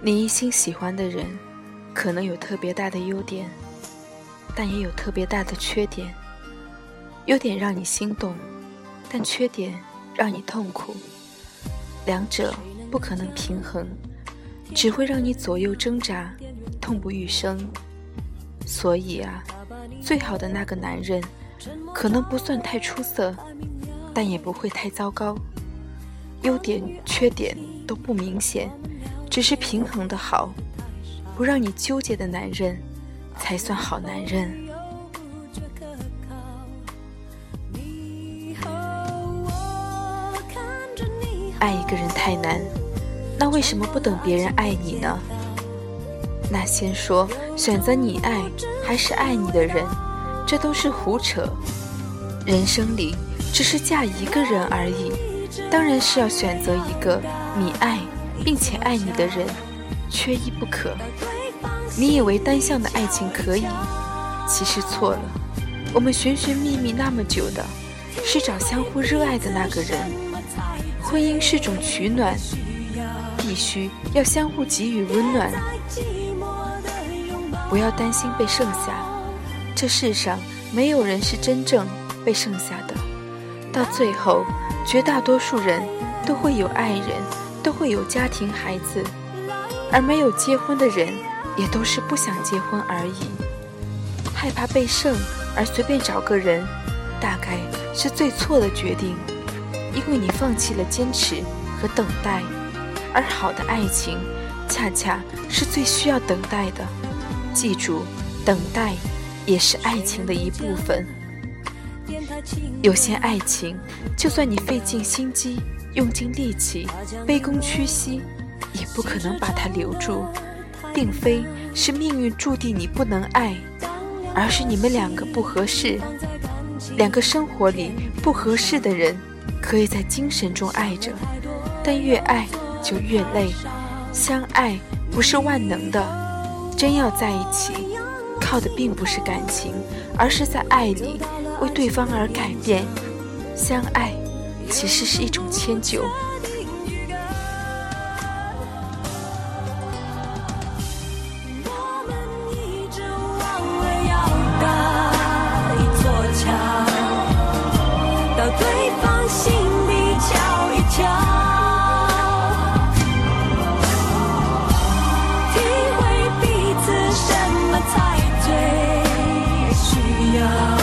你一心喜欢的人，可能有特别大的优点，但也有特别大的缺点。优点让你心动，但缺点让你痛苦。两者不可能平衡，只会让你左右挣扎，痛不欲生。所以啊，最好的那个男人，可能不算太出色，但也不会太糟糕。优点、缺点都不明显。只是平衡的好，不让你纠结的男人，才算好男人。爱一个人太难，那为什么不等别人爱你呢？那先说选择你爱还是爱你的人，这都是胡扯。人生里只是嫁一个人而已，当然是要选择一个你爱。并且爱你的人，缺一不可。你以为单向的爱情可以，其实错了。我们寻寻觅觅那么久的，是找相互热爱的那个人。婚姻是种取暖，必须要相互给予温暖。不要担心被剩下，这世上没有人是真正被剩下的。到最后，绝大多数人都会有爱人。都会有家庭孩子，而没有结婚的人，也都是不想结婚而已。害怕被剩而随便找个人，大概是最错的决定，因为你放弃了坚持和等待。而好的爱情，恰恰是最需要等待的。记住，等待也是爱情的一部分。有些爱情，就算你费尽心机。用尽力气，卑躬屈膝，也不可能把他留住。并非是命运注定你不能爱，而是你们两个不合适。两个生活里不合适的人，可以在精神中爱着，但越爱就越累。相爱不是万能的，真要在一起，靠的并不是感情，而是在爱里为对方而改变。相爱。其实是一种迁就，我们一直忘了要搭一座桥，到对方心底瞧一瞧。体会彼此什么才最需要。